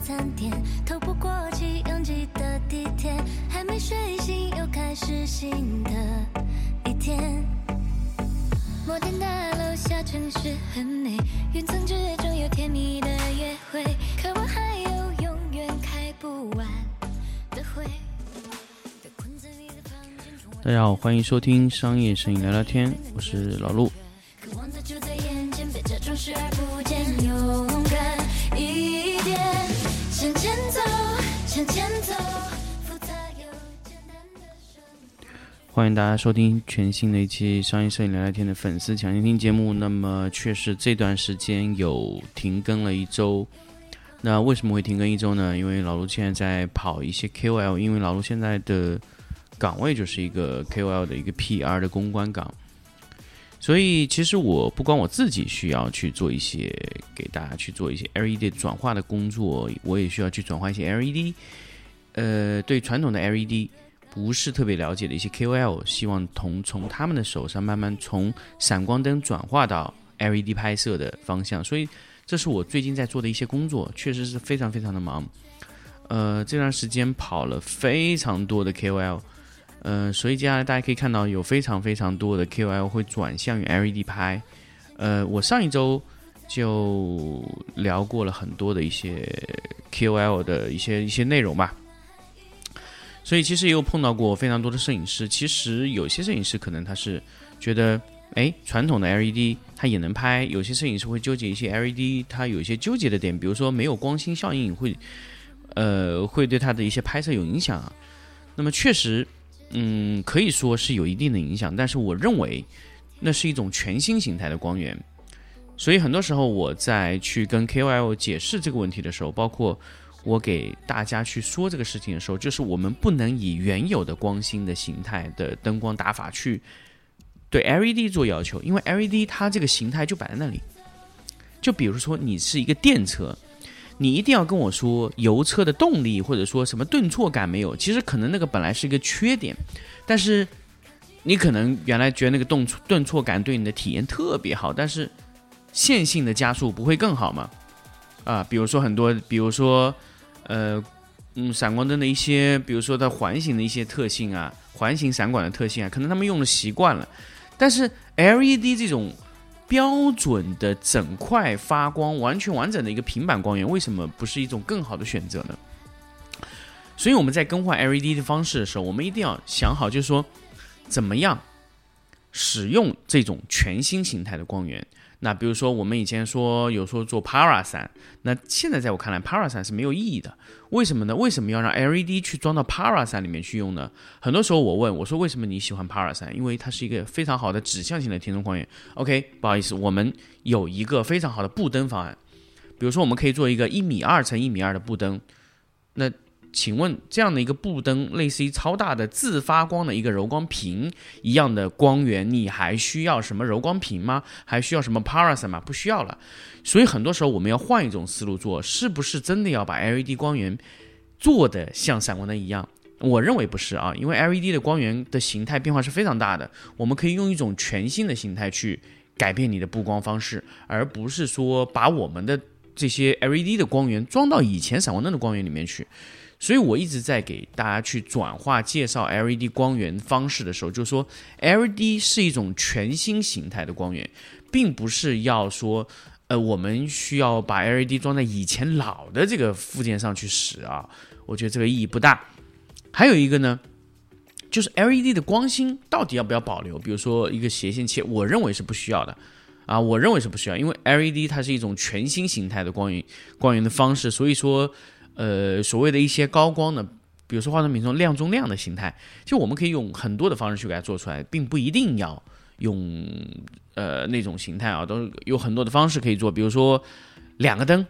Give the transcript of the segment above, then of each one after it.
餐店，透不过气拥挤的地铁，还没睡醒又开始新的一天。摩天大楼下城市很美，云层之中有甜蜜的约会，可我还有永远开不完的会。在困在你的房间中大家好，欢迎收听商业摄影聊聊天，我是老陆。欢迎大家收听全新的一期商业摄影聊聊天的粉丝抢先听节目。那么，确实这段时间有停更了一周。那为什么会停更一周呢？因为老卢现在在跑一些 KOL，因为老卢现在的岗位就是一个 KOL 的一个 PR 的公关岗，所以其实我不光我自己需要去做一些给大家去做一些 LED 转化的工作，我也需要去转化一些 LED。呃，对传统的 LED 不是特别了解的一些 KOL，希望从从他们的手上慢慢从闪光灯转化到 LED 拍摄的方向，所以这是我最近在做的一些工作，确实是非常非常的忙。呃，这段时间跑了非常多的 KOL，呃，所以接下来大家可以看到有非常非常多的 KOL 会转向于 LED 拍。呃，我上一周就聊过了很多的一些 KOL 的一些一些内容吧。所以其实也有碰到过非常多的摄影师。其实有些摄影师可能他是觉得，哎，传统的 LED 它也能拍；有些摄影师会纠结一些 LED，它有一些纠结的点，比如说没有光心效应会，呃，会对它的一些拍摄有影响。那么确实，嗯，可以说是有一定的影响。但是我认为，那是一种全新形态的光源。所以很多时候我在去跟 KOL 解释这个问题的时候，包括我给大家去说这个事情的时候，就是我们不能以原有的光芯的形态的灯光打法去对 LED 做要求，因为 LED 它这个形态就摆在那里。就比如说你是一个电车，你一定要跟我说油车的动力或者说什么顿挫感没有，其实可能那个本来是一个缺点，但是你可能原来觉得那个顿顿挫感对你的体验特别好，但是线性的加速不会更好吗？啊，比如说很多，比如说，呃，嗯，闪光灯的一些，比如说它环形的一些特性啊，环形闪管的特性啊，可能他们用的习惯了，但是 LED 这种标准的整块发光、完全完整的一个平板光源，为什么不是一种更好的选择呢？所以我们在更换 LED 的方式的时候，我们一定要想好，就是说怎么样使用这种全新形态的光源。那比如说，我们以前说有说做 Para 伞，那现在在我看来，Para 伞是没有意义的。为什么呢？为什么要让 LED 去装到 Para 伞里面去用呢？很多时候我问我说，为什么你喜欢 Para 伞？因为它是一个非常好的指向性的填充光源。OK，不好意思，我们有一个非常好的布灯方案。比如说，我们可以做一个一米二乘一米二的布灯。那请问这样的一个布灯，类似于超大的自发光的一个柔光屏一样的光源，你还需要什么柔光屏吗？还需要什么 Paras 吗？不需要了。所以很多时候我们要换一种思路做，是不是真的要把 LED 光源做的像闪光灯一样？我认为不是啊，因为 LED 的光源的形态变化是非常大的，我们可以用一种全新的形态去改变你的布光方式，而不是说把我们的这些 LED 的光源装到以前闪光灯的光源里面去。所以我一直在给大家去转化介绍 LED 光源方式的时候，就说 LED 是一种全新形态的光源，并不是要说，呃，我们需要把 LED 装在以前老的这个附件上去使啊。我觉得这个意义不大。还有一个呢，就是 LED 的光芯到底要不要保留？比如说一个斜线切，我认为是不需要的啊，我认为是不需要，因为 LED 它是一种全新形态的光源光源的方式，所以说。呃，所谓的一些高光的，比如说化妆品中亮中亮的形态，其实我们可以用很多的方式去给它做出来，并不一定要用呃那种形态啊，都有很多的方式可以做，比如说两个灯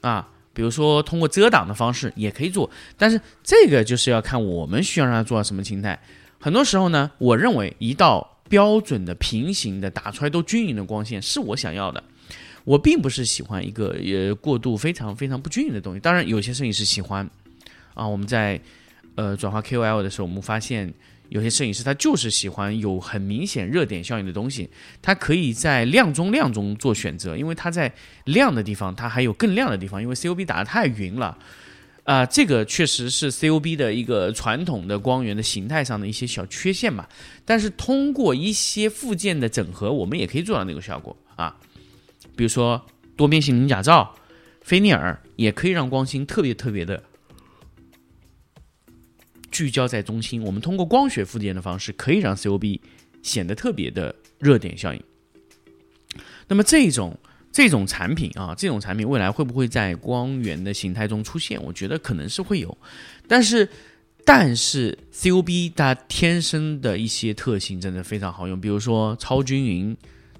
啊，比如说通过遮挡的方式也可以做，但是这个就是要看我们需要让它做到什么形态。很多时候呢，我认为一道标准的平行的打出来都均匀的光线是我想要的。我并不是喜欢一个呃过度非常非常不均匀的东西，当然有些摄影师喜欢，啊，我们在呃转化 KOL 的时候，我们发现有些摄影师他就是喜欢有很明显热点效应的东西，他可以在亮中亮中做选择，因为他在亮的地方，它还有更亮的地方，因为 COB 打的太匀了。啊，这个确实是 COB 的一个传统的光源的形态上的一些小缺陷嘛。但是通过一些附件的整合，我们也可以做到那个效果啊。比如说多边形鳞甲罩、菲涅尔，也可以让光芯特别特别的聚焦在中心。我们通过光学附件的方式，可以让 COB 显得特别的热点效应。那么这种。这种产品啊，这种产品未来会不会在光源的形态中出现？我觉得可能是会有，但是，但是 COB 它天生的一些特性真的非常好用，比如说超均匀、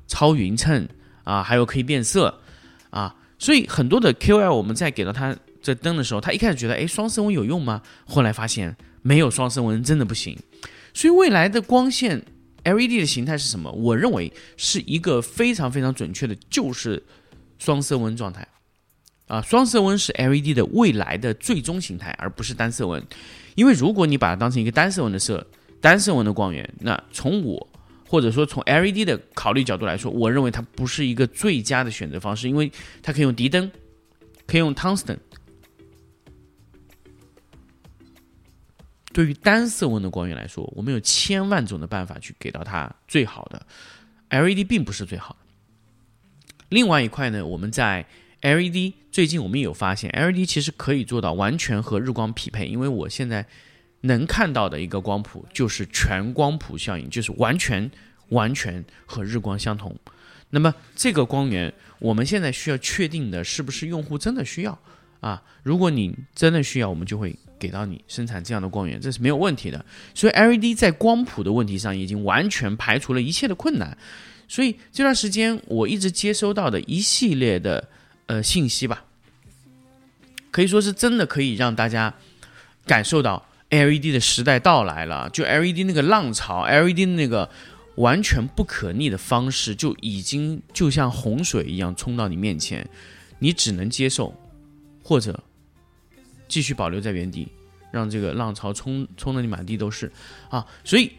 超匀称啊，还有可以变色啊，所以很多的 QL 我们在给到它这灯的时候，他一开始觉得哎双色温有用吗？后来发现没有双色温真的不行，所以未来的光线。LED 的形态是什么？我认为是一个非常非常准确的，就是双色温状态啊。双色温是 LED 的未来的最终形态，而不是单色温。因为如果你把它当成一个单色温的色、单色温的光源，那从我或者说从 LED 的考虑角度来说，我认为它不是一个最佳的选择方式，因为它可以用迪灯，可以用 Tungsten。对于单色温的光源来说，我们有千万种的办法去给到它最好的。LED 并不是最好的。另外一块呢，我们在 LED 最近我们也有发现，LED 其实可以做到完全和日光匹配。因为我现在能看到的一个光谱就是全光谱效应，就是完全完全和日光相同。那么这个光源，我们现在需要确定的是不是用户真的需要啊？如果你真的需要，我们就会。给到你生产这样的光源，这是没有问题的。所以 LED 在光谱的问题上已经完全排除了一切的困难。所以这段时间我一直接收到的一系列的呃信息吧，可以说是真的可以让大家感受到 LED 的时代到来了。就 LED 那个浪潮，LED 那个完全不可逆的方式，就已经就像洪水一样冲到你面前，你只能接受或者。继续保留在原地，让这个浪潮冲冲的你满地都是啊！所以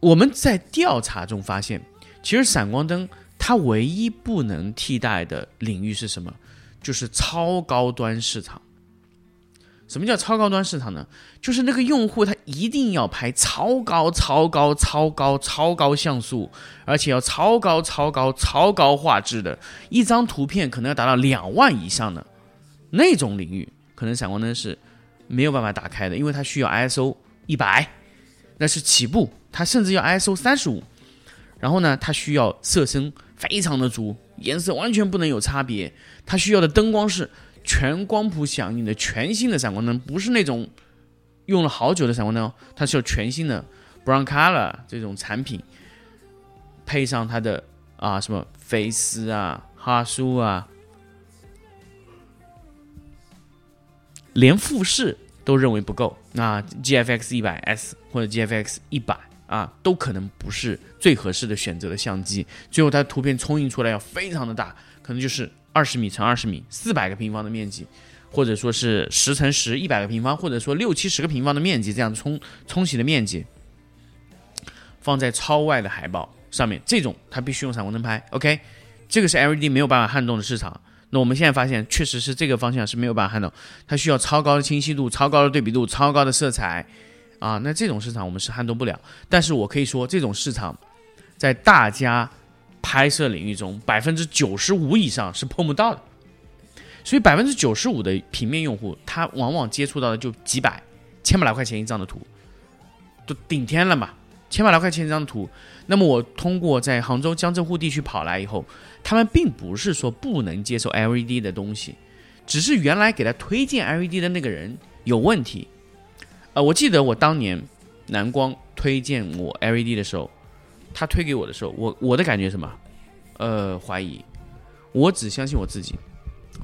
我们在调查中发现，其实闪光灯它唯一不能替代的领域是什么？就是超高端市场。什么叫超高端市场呢？就是那个用户他一定要拍超高、超高、超高、超高像素，而且要超高、超高、超高画质的一张图片，可能要达到两万以上的那种领域。可能闪光灯是没有办法打开的，因为它需要 ISO 一百，那是起步，它甚至要 ISO 三十五。然后呢，它需要色深非常的足，颜色完全不能有差别。它需要的灯光是全光谱响应的全新的闪光灯，不是那种用了好久的闪光灯哦，它是有全新的 Brown Color 这种产品，配上它的啊什么菲斯啊、哈苏啊。连富士都认为不够，那 GFX 一百 S 或者 GFX 一百啊，都可能不是最合适的选择的相机。最后它图片冲印出来要非常的大，可能就是二十米乘二十米，四百个平方的面积，或者说是十乘十，一百个平方，或者说六七十个平方的面积，这样冲冲洗的面积，放在超外的海报上面，这种它必须用闪光灯拍。OK，这个是 LED 没有办法撼动的市场。那我们现在发现，确实是这个方向是没有办法撼动，它需要超高的清晰度、超高的对比度、超高的色彩，啊，那这种市场我们是撼动不了。但是我可以说，这种市场在大家拍摄领域中，百分之九十五以上是碰不到的。所以百分之九十五的平面用户，他往往接触到的就几百、千把来块钱一张的图，都顶天了嘛。千把来块钱一张图，那么我通过在杭州江浙沪地区跑来以后，他们并不是说不能接受 LED 的东西，只是原来给他推荐 LED 的那个人有问题。呃，我记得我当年蓝光推荐我 LED 的时候，他推给我的时候，我我的感觉什么？呃，怀疑。我只相信我自己，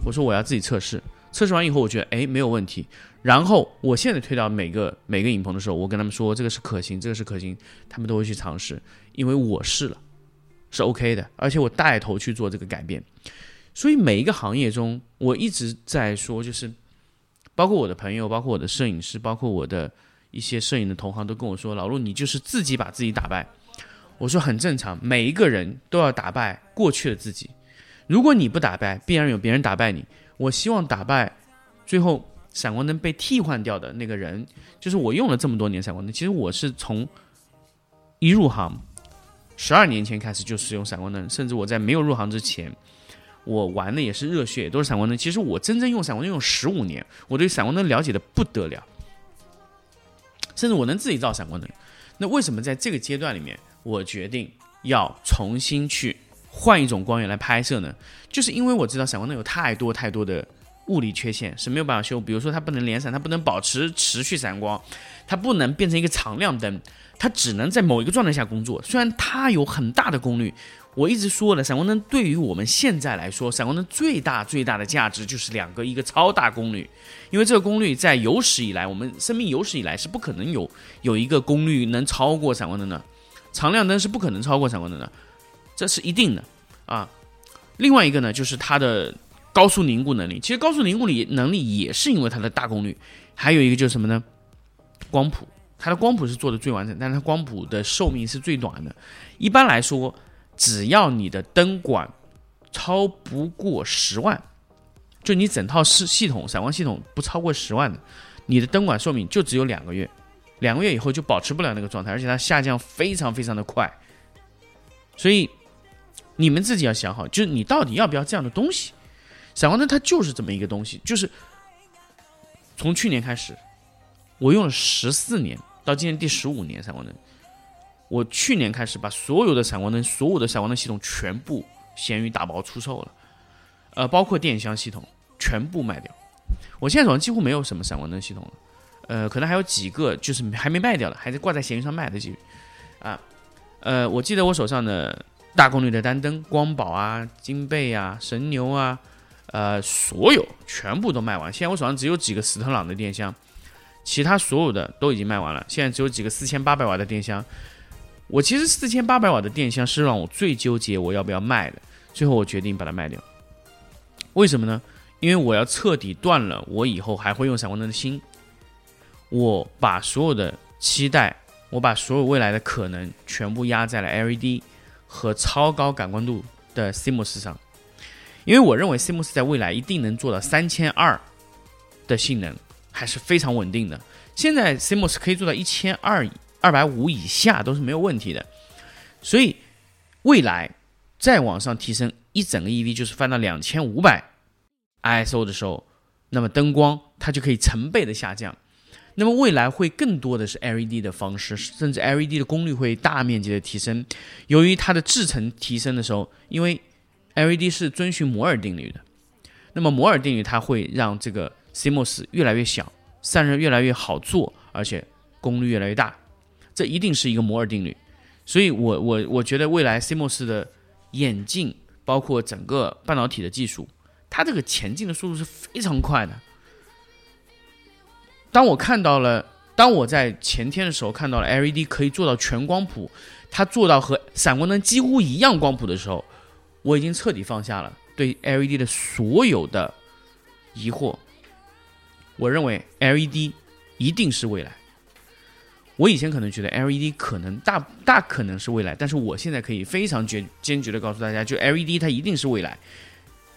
我说我要自己测试。测试完以后，我觉得哎没有问题。然后我现在推到每个每个影棚的时候，我跟他们说这个是可行，这个是可行，他们都会去尝试，因为我试了，是 OK 的，而且我带头去做这个改变。所以每一个行业中，我一直在说，就是包括我的朋友，包括我的摄影师，包括我的一些摄影的同行都跟我说：“老陆，你就是自己把自己打败。”我说很正常，每一个人都要打败过去的自己。如果你不打败，必然有别人打败你。我希望打败最后闪光灯被替换掉的那个人，就是我用了这么多年闪光灯。其实我是从一入行十二年前开始就使用闪光灯，甚至我在没有入行之前，我玩的也是热血，都是闪光灯。其实我真正用闪光灯用十五年，我对闪光灯了解的不得了，甚至我能自己造闪光灯。那为什么在这个阶段里面，我决定要重新去换一种光源来拍摄呢？就是因为我知道闪光灯有太多太多的物理缺陷是没有办法修，比如说它不能连闪，它不能保持持续闪光，它不能变成一个常亮灯，它只能在某一个状态下工作。虽然它有很大的功率。我一直说了，闪光灯对于我们现在来说，闪光灯最大最大的价值就是两个，一个超大功率，因为这个功率在有史以来，我们生命有史以来是不可能有有一个功率能超过闪光灯的，常亮灯是不可能超过闪光灯的，这是一定的啊。另外一个呢，就是它的高速凝固能力，其实高速凝固力能力也是因为它的大功率，还有一个就是什么呢？光谱，它的光谱是做的最完整，但是它光谱的寿命是最短的，一般来说。只要你的灯管超不过十万，就你整套系系统闪光系统不超过十万的，你的灯管寿命就只有两个月，两个月以后就保持不了那个状态，而且它下降非常非常的快。所以你们自己要想好，就是你到底要不要这样的东西？闪光灯它就是这么一个东西，就是从去年开始，我用了十四年，到今年第十五年闪光灯。我去年开始把所有的闪光灯、所有的闪光灯系统全部闲鱼打包出售了，呃，包括电箱系统全部卖掉。我现在手上几乎没有什么闪光灯系统了，呃，可能还有几个就是还没卖掉的，还在挂在闲鱼上卖的几啊。呃，我记得我手上的大功率的单灯，光宝啊、金贝啊、神牛啊，呃，所有全部都卖完。现在我手上只有几个斯特朗的电箱，其他所有的都已经卖完了。现在只有几个四千八百瓦的电箱。我其实四千八百瓦的电箱是让我最纠结我要不要卖的，最后我决定把它卖掉。为什么呢？因为我要彻底断了我以后还会用闪光灯的心。我把所有的期待，我把所有未来的可能全部压在了 LED 和超高感光度的 CMOS 上，因为我认为 CMOS 在未来一定能做到三千二的性能，还是非常稳定的。现在 CMOS 可以做到一千二。二百五以下都是没有问题的，所以未来再往上提升一整个 EV，就是翻到两千五百 ISO 的时候，那么灯光它就可以成倍的下降。那么未来会更多的是 LED 的方式，甚至 LED 的功率会大面积的提升。由于它的制程提升的时候，因为 LED 是遵循摩尔定律的，那么摩尔定律它会让这个 CMOS 越来越小，散热越来越好做，而且功率越来越大。这一定是一个摩尔定律，所以我我我觉得未来 CMOS 的演进，包括整个半导体的技术，它这个前进的速度是非常快的。当我看到了，当我在前天的时候看到了 LED 可以做到全光谱，它做到和闪光灯几乎一样光谱的时候，我已经彻底放下了对 LED 的所有的疑惑。我认为 LED 一定是未来。我以前可能觉得 LED 可能大大可能是未来，但是我现在可以非常决坚决的告诉大家，就 LED 它一定是未来，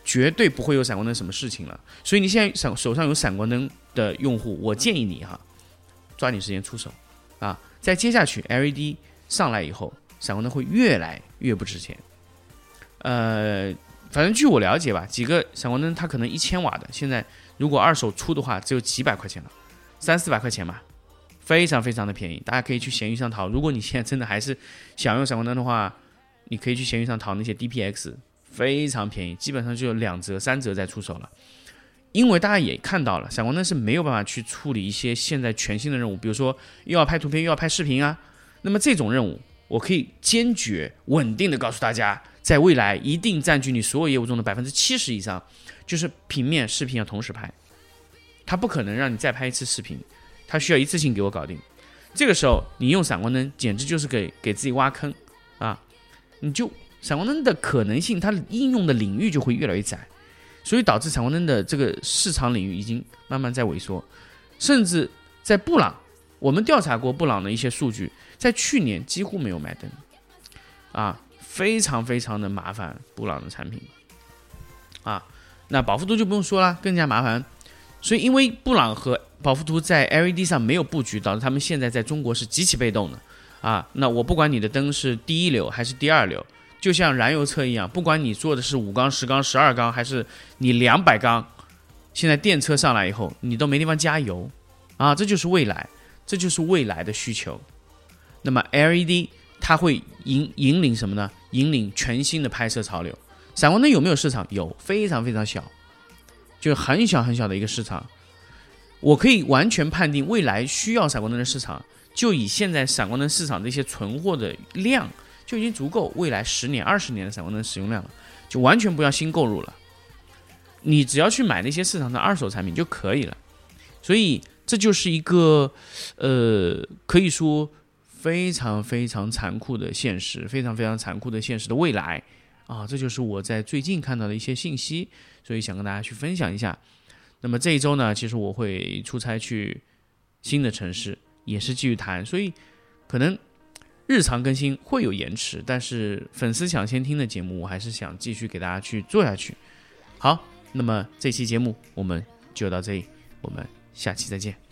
绝对不会有闪光灯什么事情了。所以你现在手手上有闪光灯的用户，我建议你哈，抓紧时间出手啊！再接下去 LED 上来以后，闪光灯会越来越不值钱。呃，反正据我了解吧，几个闪光灯它可能一千瓦的，现在如果二手出的话，只有几百块钱了，三四百块钱吧。非常非常的便宜，大家可以去闲鱼上淘。如果你现在真的还是想用闪光灯的话，你可以去闲鱼上淘那些 DPX，非常便宜，基本上就有两折、三折在出手了。因为大家也看到了，闪光灯是没有办法去处理一些现在全新的任务，比如说又要拍图片又要拍视频啊。那么这种任务，我可以坚决稳定的告诉大家，在未来一定占据你所有业务中的百分之七十以上，就是平面、视频要同时拍，它不可能让你再拍一次视频。它需要一次性给我搞定，这个时候你用闪光灯简直就是给给自己挖坑啊！你就闪光灯的可能性，它应用的领域就会越来越窄，所以导致闪光灯的这个市场领域已经慢慢在萎缩，甚至在布朗我们调查过布朗的一些数据，在去年几乎没有卖灯，啊，非常非常的麻烦。布朗的产品，啊，那保富图就不用说了，更加麻烦。所以，因为布朗和保富图在 LED 上没有布局，导致他们现在在中国是极其被动的。啊，那我不管你的灯是第一流还是第二流，就像燃油车一样，不管你做的是五缸、十缸、十二缸，还是你两百缸，现在电车上来以后，你都没地方加油，啊，这就是未来，这就是未来的需求。那么 LED 它会引引领什么呢？引领全新的拍摄潮流。闪光灯有没有市场？有，非常非常小，就很小很小的一个市场。我可以完全判定未来需要闪光灯的市场。就以现在闪光灯市场这些存货的量，就已经足够未来十年、二十年的闪光灯使用量了，就完全不要新购入了。你只要去买那些市场的二手产品就可以了。所以这就是一个，呃，可以说非常非常残酷的现实，非常非常残酷的现实的未来啊！这就是我在最近看到的一些信息，所以想跟大家去分享一下。那么这一周呢，其实我会出差去新的城市。也是继续谈，所以可能日常更新会有延迟，但是粉丝想先听的节目，我还是想继续给大家去做下去。好，那么这期节目我们就到这里，我们下期再见。